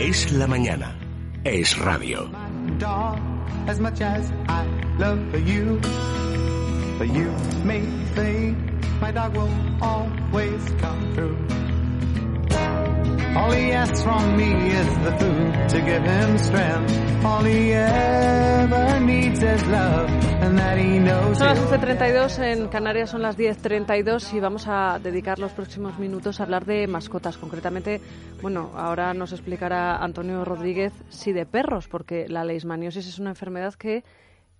Es la mañana. Es radio. my dog will always come through. All he asks from me is the food to give him strength. All he ever needs is love, and that he knows. Son las he'll 11.32, en Canarias son las 10.32 y vamos a dedicar los próximos minutos a hablar de mascotas. Concretamente, bueno, ahora nos explicará Antonio Rodríguez si de perros, porque la leishmaniosis es una enfermedad que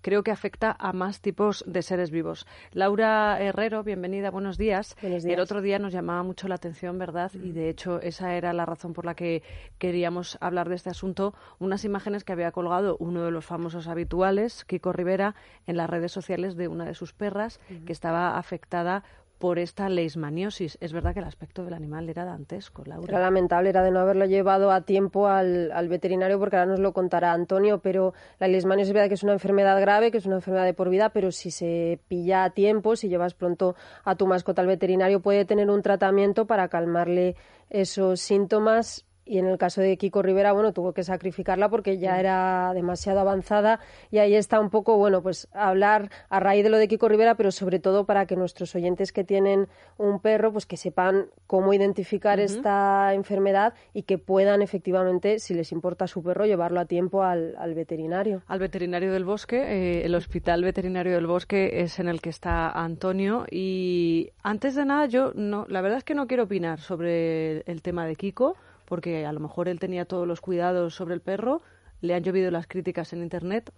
creo que afecta a más tipos de seres vivos. Laura Herrero, bienvenida, buenos días. Buenos días. El otro día nos llamaba mucho la atención, ¿verdad? Y de hecho esa era la razón por la que queríamos hablar de este asunto. Unas imágenes que había colgado uno de los famosos habituales, Kiko Rivera, en las redes sociales de una de sus perras que estaba afectada por esta leishmaniosis. Es verdad que el aspecto del animal era dantesco, Era Laura. lamentable, era de no haberlo llevado a tiempo al, al veterinario, porque ahora nos lo contará Antonio, pero la leishmaniasis es verdad que es una enfermedad grave, que es una enfermedad de por vida, pero si se pilla a tiempo, si llevas pronto a tu mascota al veterinario, puede tener un tratamiento para calmarle esos síntomas. Y en el caso de Kiko Rivera, bueno, tuvo que sacrificarla porque ya era demasiado avanzada y ahí está un poco, bueno, pues hablar a raíz de lo de Kiko Rivera, pero sobre todo para que nuestros oyentes que tienen un perro, pues que sepan cómo identificar esta enfermedad y que puedan efectivamente, si les importa su perro, llevarlo a tiempo al, al veterinario. Al veterinario del bosque, eh, el hospital veterinario del bosque es en el que está Antonio. Y antes de nada, yo no, la verdad es que no quiero opinar sobre el tema de Kiko, porque a lo mejor él tenía todos los cuidados sobre el perro, le han llovido las críticas en internet.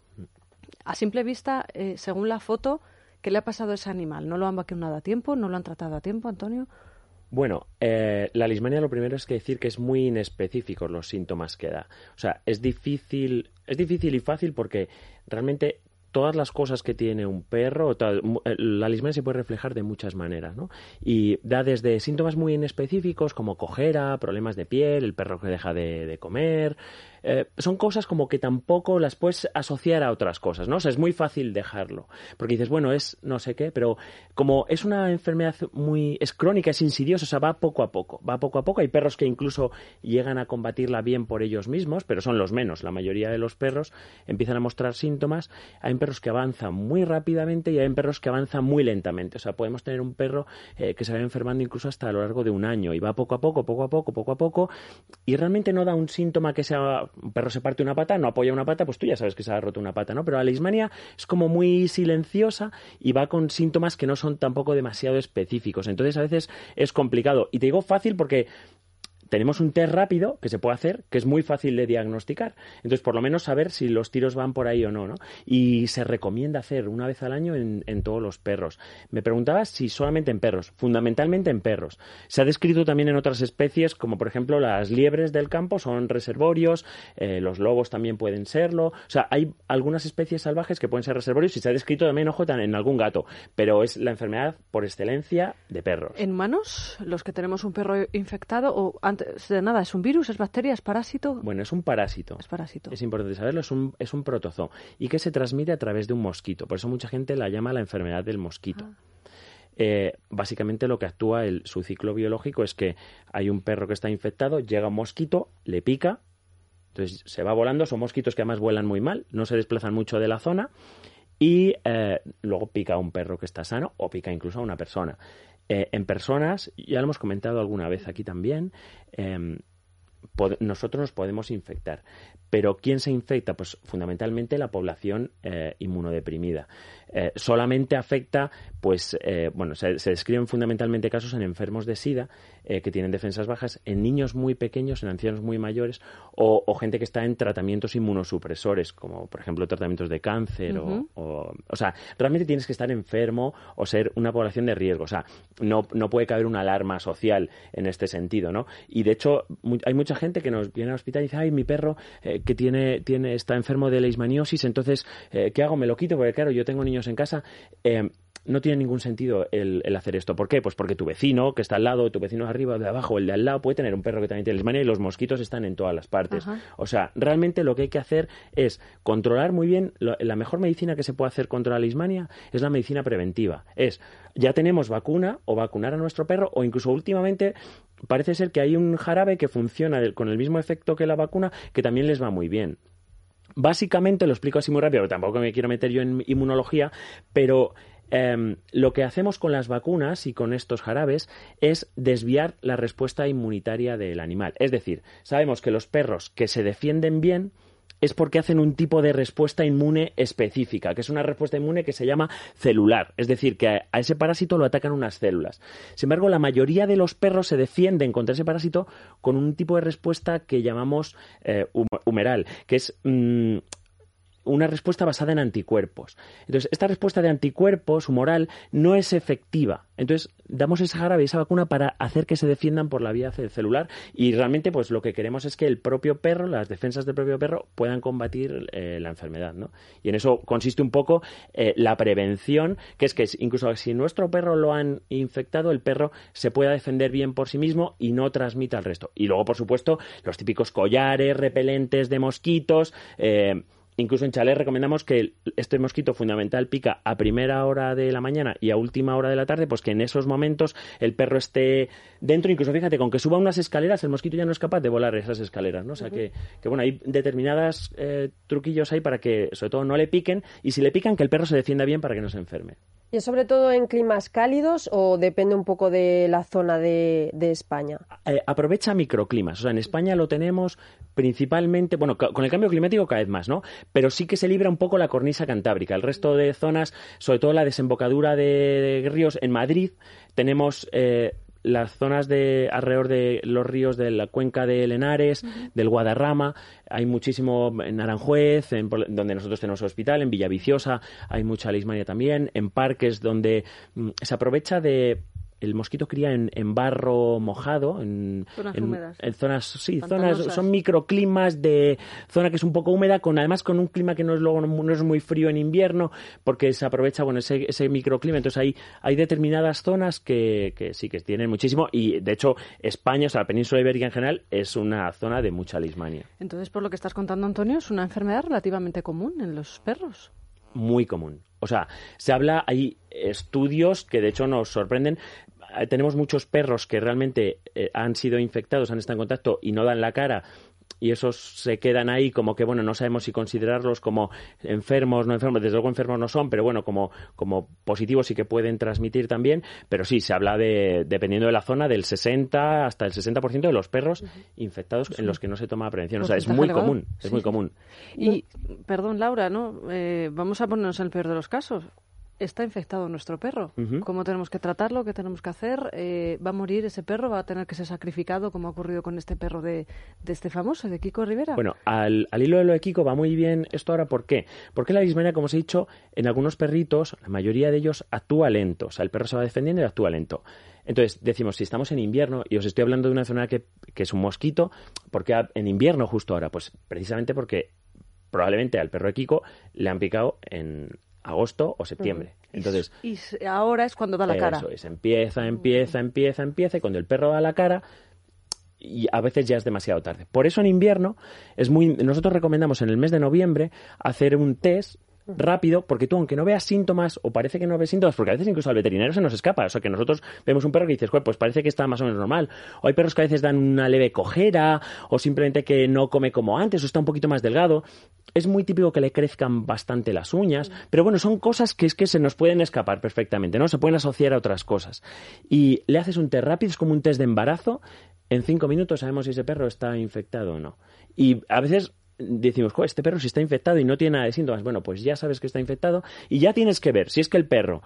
A simple vista, eh, según la foto, ¿qué le ha pasado a ese animal? ¿No lo han vacunado a tiempo? ¿No lo han tratado a tiempo, Antonio? Bueno, eh, la lismania lo primero es que decir que es muy inespecíficos los síntomas que da. O sea, es difícil, es difícil y fácil porque realmente todas las cosas que tiene un perro, eh, la lismania se puede reflejar de muchas maneras, ¿no? Y da desde síntomas muy inespecíficos como cojera, problemas de piel, el perro que deja de, de comer. Eh, son cosas como que tampoco las puedes asociar a otras cosas, ¿no? O sea, es muy fácil dejarlo. Porque dices, bueno, es no sé qué, pero como es una enfermedad muy. es crónica, es insidiosa, o sea, va poco a poco. Va poco a poco. Hay perros que incluso llegan a combatirla bien por ellos mismos, pero son los menos. La mayoría de los perros empiezan a mostrar síntomas. Hay perros que avanzan muy rápidamente y hay perros que avanzan muy lentamente. O sea, podemos tener un perro eh, que se va enfermando incluso hasta a lo largo de un año y va poco a poco, poco a poco, poco a poco y realmente no da un síntoma que sea un perro se parte una pata, no apoya una pata, pues tú ya sabes que se ha roto una pata, ¿no? Pero la leishmania es como muy silenciosa y va con síntomas que no son tampoco demasiado específicos. Entonces a veces es complicado. Y te digo fácil porque tenemos un test rápido que se puede hacer, que es muy fácil de diagnosticar. Entonces, por lo menos saber si los tiros van por ahí o no, ¿no? Y se recomienda hacer una vez al año en, en todos los perros. Me preguntabas si solamente en perros, fundamentalmente en perros. Se ha descrito también en otras especies, como por ejemplo las liebres del campo son reservorios, eh, los lobos también pueden serlo. O sea, hay algunas especies salvajes que pueden ser reservorios y se ha descrito también, ojo, en algún gato. Pero es la enfermedad por excelencia de perros. ¿En humanos, los que tenemos un perro infectado, o antes de nada, es un virus, es bacteria, es parásito? Bueno, es un parásito. Es parásito. Es importante saberlo, es un, es un protozoo y que se transmite a través de un mosquito. Por eso mucha gente la llama la enfermedad del mosquito. Eh, básicamente lo que actúa el, su ciclo biológico es que hay un perro que está infectado, llega un mosquito, le pica, entonces se va volando, son mosquitos que además vuelan muy mal, no se desplazan mucho de la zona y eh, luego pica a un perro que está sano o pica incluso a una persona. Eh, en personas, ya lo hemos comentado alguna vez aquí también, pod- nosotros nos podemos infectar. Pero ¿quién se infecta? Pues fundamentalmente la población eh, inmunodeprimida. Eh, solamente afecta, pues, eh, bueno, se, se describen fundamentalmente casos en enfermos de SIDA eh, que tienen defensas bajas, en niños muy pequeños, en ancianos muy mayores o, o gente que está en tratamientos inmunosupresores, como por ejemplo tratamientos de cáncer o- o, o sea, realmente tienes que estar enfermo o ser una población de riesgo. O sea, no, no puede caber una alarma social en este sentido, ¿no? Y de hecho, hay mucha gente que nos viene al hospital y dice, ay, mi perro eh, que tiene, tiene, está enfermo de leishmaniosis, entonces, eh, ¿qué hago? ¿Me lo quito? Porque claro, yo tengo niños en casa. Eh, no tiene ningún sentido el, hacer esto. ¿Por qué? Pues porque tu vecino, que está al lado, tu vecino de arriba, de abajo, el de al lado, puede tener un perro que también tiene lismania y los mosquitos están en todas las partes. O sea, realmente lo que hay que hacer es controlar muy bien. la mejor medicina que se puede hacer contra la lismania es la medicina preventiva. Es, ya tenemos vacuna o vacunar a nuestro perro o incluso últimamente parece ser que hay un jarabe que funciona con el mismo efecto que la vacuna que también les va muy bien. Básicamente, lo explico así muy rápido, tampoco me quiero meter yo en inmunología, pero Em, lo que hacemos con las vacunas y con estos jarabes es desviar la respuesta inmunitaria del animal. Es decir, sabemos que los perros que se defienden bien es porque hacen un tipo de respuesta inmune específica, que es una respuesta inmune que se llama celular, es decir, que a ese parásito lo atacan unas células. Sin embargo, la mayoría de los perros se defienden contra ese parásito con un tipo de respuesta que llamamos eh, humeral, que es mm, una respuesta basada en anticuerpos. Entonces, esta respuesta de anticuerpos humoral no es efectiva. Entonces, damos esa jarabe esa vacuna para hacer que se defiendan por la vía celular y realmente pues lo que queremos es que el propio perro, las defensas del propio perro puedan combatir eh, la enfermedad, ¿no? Y en eso consiste un poco eh, la prevención, que es que incluso si nuestro perro lo han infectado, el perro se pueda defender bien por sí mismo y no transmita al resto. Y luego, por supuesto, los típicos collares repelentes de mosquitos, eh, Incluso en chalet recomendamos que este mosquito fundamental pica a primera hora de la mañana y a última hora de la tarde, pues que en esos momentos el perro esté dentro. Incluso fíjate, con que suba unas escaleras, el mosquito ya no es capaz de volar esas escaleras, ¿no? O sea que, bueno, hay determinadas eh, truquillos ahí para que, sobre todo, no le piquen y si le pican, que el perro se defienda bien para que no se enferme. ¿Y es sobre todo en climas cálidos o depende un poco de la zona de, España? Eh, aprovecha microclimas. O sea, en España lo tenemos principalmente, bueno, con el cambio climático cada vez más, ¿no? Pero sí que se libra un poco la cornisa cantábrica. El resto de zonas, sobre todo la desembocadura de, ríos en Madrid, tenemos eh, las zonas de alrededor de los ríos de la cuenca de Lenares, del Guadarrama, hay muchísimo en Aranjuez, en, donde nosotros tenemos hospital, en Villaviciosa hay mucha leishmania también, en parques donde mm, se aprovecha de el mosquito cría en, en barro mojado, en zonas húmedas. En zonas, sí, zonas, son microclimas de zona que es un poco húmeda, con además con un clima que no es luego no es muy frío en invierno, porque se aprovecha bueno ese, ese microclima. Entonces hay, hay determinadas zonas que, que sí que tienen muchísimo, y de hecho España, o sea, la península ibérica en general, es una zona de mucha lismania. Entonces, por lo que estás contando, Antonio, es una enfermedad relativamente común en los perros. Muy común. O sea, se habla, hay estudios que de hecho nos sorprenden. Eh, tenemos muchos perros que realmente eh, han sido infectados, han estado en contacto y no dan la cara y esos se quedan ahí como que, bueno, no sabemos si considerarlos como enfermos, no enfermos, desde luego enfermos no son, pero bueno, como, como positivos y que pueden transmitir también, pero sí, se habla de, dependiendo de la zona, del 60 hasta el 60% de los perros infectados en los que no se toma prevención. O sea, es muy común, es muy común. Y, perdón, Laura, ¿no? Eh, vamos a ponernos en el peor de los casos está infectado nuestro perro. ¿Cómo tenemos que tratarlo? ¿Qué tenemos que hacer? Eh, ¿Va a morir ese perro? ¿Va a tener que ser sacrificado como ha ocurrido con este perro de, este famoso, de Kiko Rivera? Bueno, al, hilo de lo de Kiko va muy bien esto ahora. ¿Por qué? Porque la dismenia, como os he dicho, en algunos perritos, la mayoría de ellos actúa lento. O sea, el perro se va defendiendo y actúa lento. Entonces, decimos, si estamos en invierno, y os estoy hablando de una enfermedad que, que es un mosquito, ¿por qué en invierno justo ahora? Pues precisamente porque probablemente al perro de Kiko le han picado en, agosto o septiembre. Entonces, y, ahora es cuando da la cara. Eso es, empieza, empieza, empieza, empieza, y cuando el perro da la cara, y a veces ya es demasiado tarde. Por eso en invierno es muy nosotros recomendamos en el mes de noviembre hacer un test rápido, porque tú, aunque no veas síntomas, o parece que no ves síntomas, porque a veces incluso al veterinario se nos escapa. O sea, que nosotros vemos un perro que dices, pues parece que está más o menos normal. O hay perros que a veces dan una leve cojera, o simplemente que no come como antes, o está un poquito más delgado. Es muy típico que le crezcan bastante las uñas, pero bueno, son cosas que es que se nos pueden escapar perfectamente, ¿no? Se pueden asociar a otras cosas. Y le haces un test rápido, es como un test de embarazo. En cinco minutos sabemos si ese perro está infectado o no. Y a veces decimos, este perro si está infectado y no tiene nada de síntomas, bueno, pues ya sabes que está infectado y ya tienes que ver si es que el perro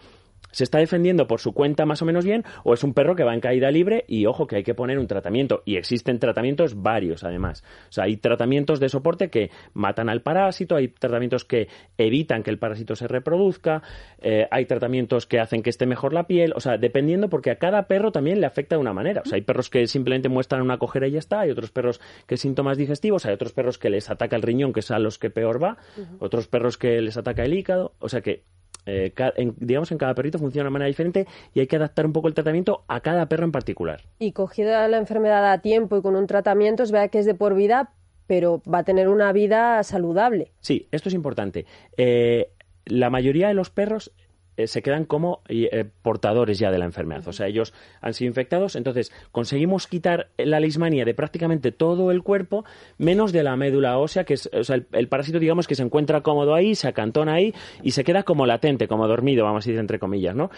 se está defendiendo por su cuenta más o menos bien o es un perro que va en caída libre y ojo que hay que poner un tratamiento. Y existen tratamientos varios además. O sea, hay tratamientos de soporte que matan al parásito, hay tratamientos que evitan que el parásito se reproduzca, eh, hay tratamientos que hacen que esté mejor la piel, o sea, dependiendo porque a cada perro también le afecta de una manera. O sea, hay perros que simplemente muestran una cojera y ya está, hay otros perros que síntomas digestivos, hay otros perros que les ataca el riñón, que es a los que peor va, otros perros que les ataca el hígado, o sea que eh, digamos, en cada perrito funciona de manera diferente y hay que adaptar un poco el tratamiento a cada perro en particular. Y cogida la enfermedad a tiempo y con un tratamiento, es verdad que es de por vida, pero va a tener una vida saludable. Sí, esto es importante. Eh, la mayoría de los perros eh, se quedan como eh, portadores ya de la enfermedad. O sea, ellos han sido infectados, entonces conseguimos quitar la leishmania de prácticamente todo el cuerpo, menos de la médula ósea, que es, o sea, el, parásito, digamos, que se encuentra cómodo ahí, se acantona ahí y se queda como latente, como dormido, vamos a decir entre comillas, ¿no?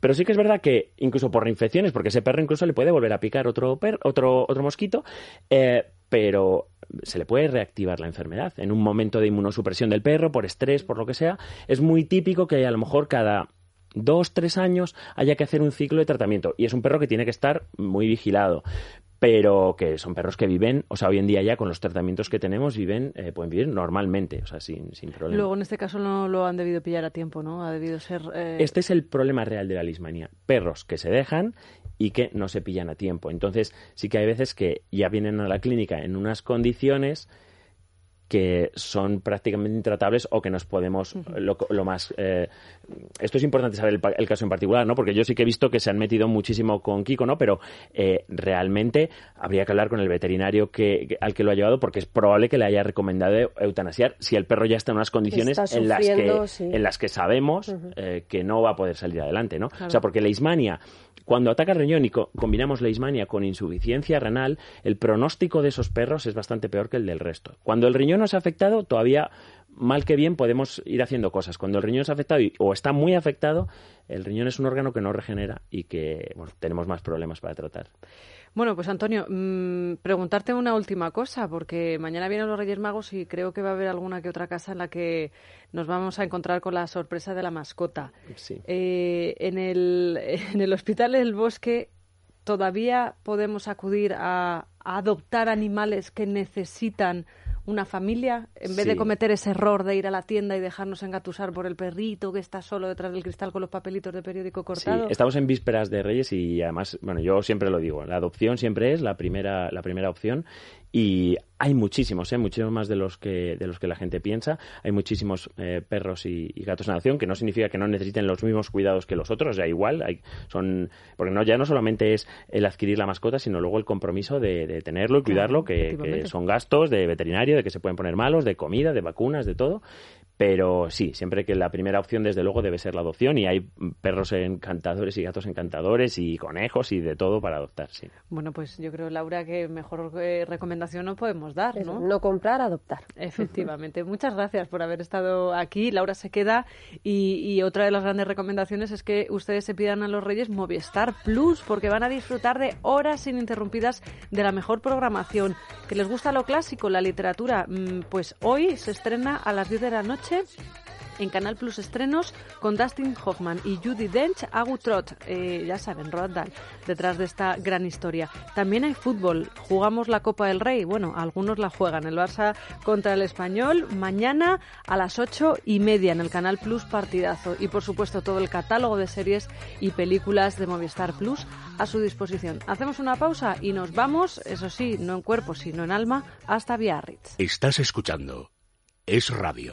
Pero sí que es verdad que incluso por reinfecciones, porque ese perro incluso le puede volver a picar otro, otro, otro mosquito, eh, pero se le puede reactivar la enfermedad. En un momento de inmunosupresión del perro, por estrés, por lo que sea, es muy típico que a lo mejor cada dos, tres años haya que hacer un ciclo de tratamiento. Y es un perro que tiene que estar muy vigilado pero que son perros que viven, o sea, hoy en día ya con los tratamientos que tenemos viven, eh, pueden vivir normalmente, o sea, sin, sin problema. Luego en este caso no lo han debido pillar a tiempo, ¿no? Ha debido ser... Eh, este es el problema real de la lismanía. Perros que se dejan y que no se pillan a tiempo. Entonces, sí que hay veces que ya vienen a la clínica en unas condiciones que son prácticamente intratables o que nos podemos lo, más eh, esto es importante saber el, caso en particular no porque yo sí que he visto que se han metido muchísimo con Kiko no pero eh, realmente habría que hablar con el veterinario que, al que lo ha llevado porque es probable que le haya recomendado eutanasiar si el perro ya está en unas condiciones en las que en las que sabemos eh, que no va a poder salir adelante no o sea porque la ismania cuando ataca el riñón y combinamos la ismania con insuficiencia renal, el pronóstico de esos perros es bastante peor que el del resto. Cuando el riñón no es afectado, todavía mal que bien podemos ir haciendo cosas. Cuando el riñón es afectado o está muy afectado, el riñón es un órgano que no regenera y que tenemos más problemas para tratar. Bueno, pues Antonio, mmm, preguntarte una última cosa, porque mañana vienen los Reyes Magos y creo que va a haber alguna que otra casa en la que nos vamos a encontrar con la sorpresa de la mascota. Sí. Eh, en, el, en el Hospital del Bosque todavía podemos acudir a, a adoptar animales que necesitan una familia, en vez de cometer ese error de ir a la tienda y dejarnos engatusar por el perrito que está solo detrás del cristal con los papelitos de periódico cortado. Sí, estamos en vísperas de Reyes y además, bueno, yo siempre lo digo, la adopción siempre es la primera, la primera opción y hay muchísimos, ¿eh? muchísimos más de los que de los que la gente piensa. Hay muchísimos eh, perros y, gatos en adopción, que no significa que no necesiten los mismos cuidados que los otros, ya igual, hay, son porque no ya no solamente es el adquirir la mascota, sino luego el compromiso de, tenerlo y cuidarlo, que, son gastos de veterinario, de que se pueden poner malos, de comida, de vacunas, de todo. Pero sí, siempre que la primera opción, desde luego, debe ser la adopción y hay perros encantadores y gatos encantadores y conejos y de todo para adoptar, sí. Bueno, pues yo creo, Laura, que mejor eh, recomendación no podemos dar, ¿no? no comprar, adoptar. Efectivamente. Muchas gracias por haber estado aquí. Laura se queda y, y, otra de las grandes recomendaciones es que ustedes se pidan a los Reyes Movistar Plus porque van a disfrutar de horas ininterrumpidas de la mejor programación. ¿Que les gusta lo clásico, la literatura? Mm, pues hoy se estrena a las 10 de la noche en Canal Plus estrenos con Dustin Hoffman y Judy Dench, Agu Trot, eh, ya saben, Roald detrás de esta gran historia. También hay fútbol, jugamos la Copa del Rey, bueno, algunos la juegan, el Barça contra el Español, mañana a las ocho y media en el Canal Plus partidazo y por supuesto todo el catálogo de series y películas de Movistar Plus a su disposición. Hacemos una pausa y nos vamos, eso sí, no en cuerpo, sino en alma, hasta Biarritz. Estás escuchando Es Radio.